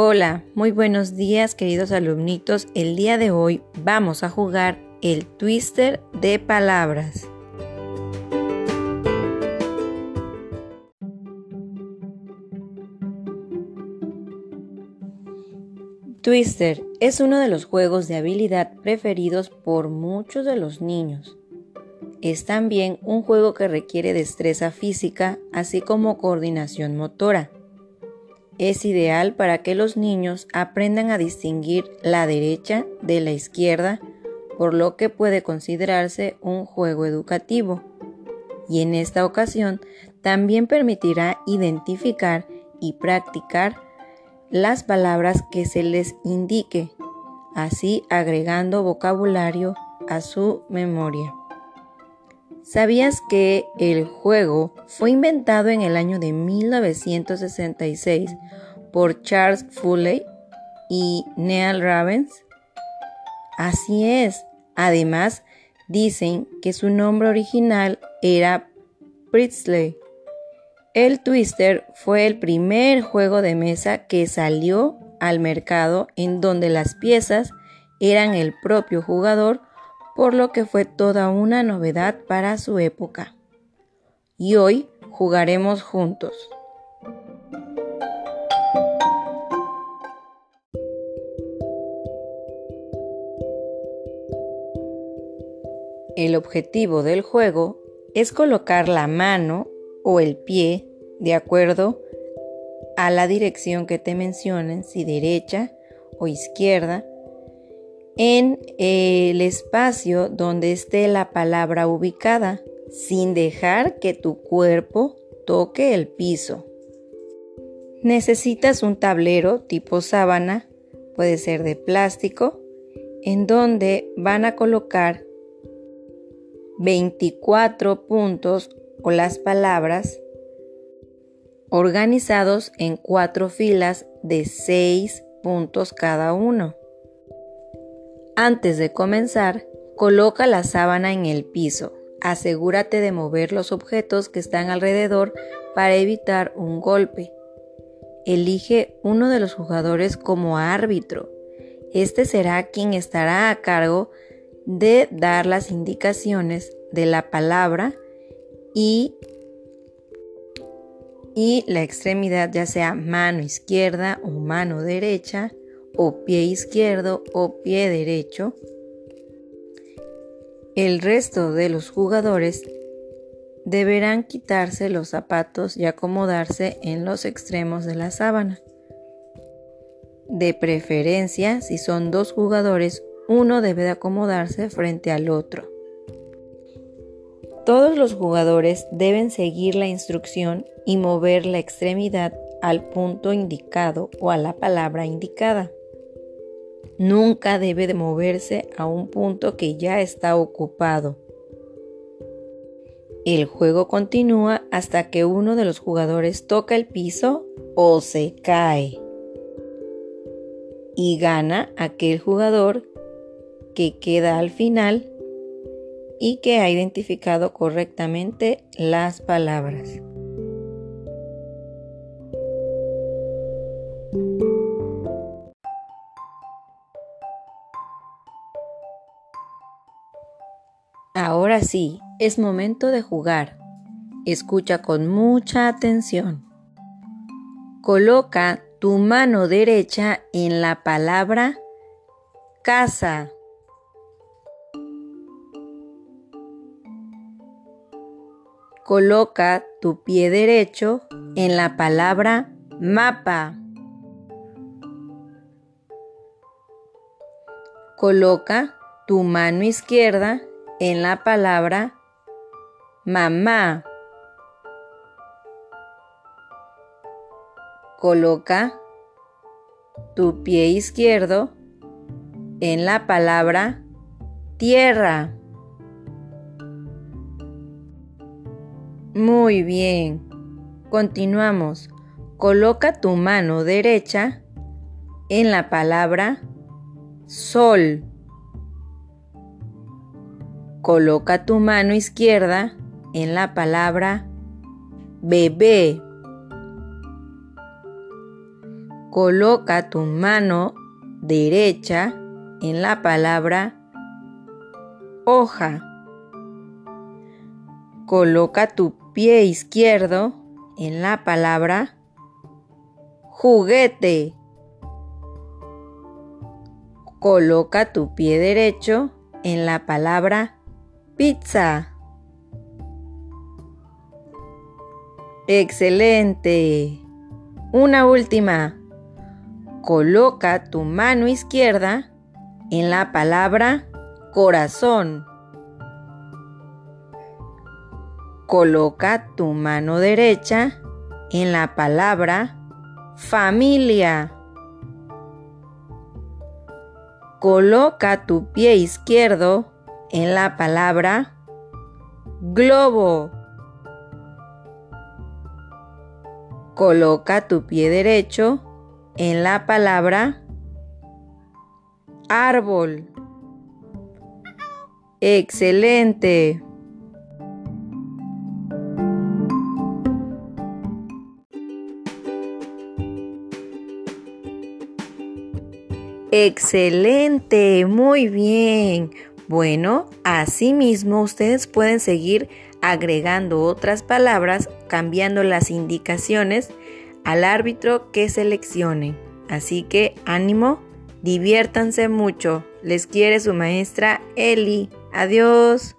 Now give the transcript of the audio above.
Hola, muy buenos días queridos alumnitos. El día de hoy vamos a jugar el twister de palabras. Twister es uno de los juegos de habilidad preferidos por muchos de los niños. Es también un juego que requiere destreza física, así como coordinación motora es ideal para que los niños aprendan a distinguir la derecha de la izquierda, por lo que puede considerarse un juego educativo. Y en esta ocasión también permitirá identificar y practicar las palabras que se les indique, así agregando vocabulario a su memoria. ¿Sabías que el juego fue inventado en el año de 1966 por Charles Foley y Neil Ravens? Así es. Además, dicen que su nombre original era Priestley. El Twister fue el primer juego de mesa que salió al mercado en donde las piezas eran el propio jugador por lo que fue toda una novedad para su época. Y hoy jugaremos juntos. El objetivo del juego es colocar la mano o el pie de acuerdo a la dirección que te mencionen, si derecha o izquierda, en el espacio donde esté la palabra ubicada, sin dejar que tu cuerpo toque el piso. Necesitas un tablero tipo sábana, puede ser de plástico, en donde van a colocar 24 puntos o las palabras organizados en cuatro filas de 6 puntos cada uno. Antes de comenzar, coloca la sábana en el piso. Asegúrate de mover los objetos que están alrededor para evitar un golpe. Elige uno de los jugadores como árbitro. Este será quien estará a cargo de dar las indicaciones de la palabra y, y la extremidad ya sea mano izquierda o mano derecha o pie izquierdo o pie derecho. El resto de los jugadores deberán quitarse los zapatos y acomodarse en los extremos de la sábana. De preferencia, si son dos jugadores, uno debe de acomodarse frente al otro. Todos los jugadores deben seguir la instrucción y mover la extremidad al punto indicado o a la palabra indicada. Nunca debe de moverse a un punto que ya está ocupado. El juego continúa hasta que uno de los jugadores toca el piso o se cae. Y gana aquel jugador que queda al final y que ha identificado correctamente las palabras. Ahora sí, es momento de jugar. Escucha con mucha atención. Coloca tu mano derecha en la palabra casa. Coloca tu pie derecho en la palabra mapa. Coloca tu mano izquierda en la palabra mamá. Coloca tu pie izquierdo en la palabra tierra. Muy bien. Continuamos. Coloca tu mano derecha en la palabra sol. Coloca tu mano izquierda en la palabra bebé. Coloca tu mano derecha en la palabra hoja. Coloca tu pie izquierdo en la palabra juguete. Coloca tu pie derecho en la palabra pizza. Excelente. Una última. Coloca tu mano izquierda en la palabra corazón. Coloca tu mano derecha en la palabra familia. Coloca tu pie izquierdo en la palabra globo. Coloca tu pie derecho en la palabra árbol. Excelente. Excelente, muy bien. Bueno, asimismo ustedes pueden seguir agregando otras palabras, cambiando las indicaciones al árbitro que seleccione. Así que ánimo, diviértanse mucho. Les quiere su maestra Eli. Adiós.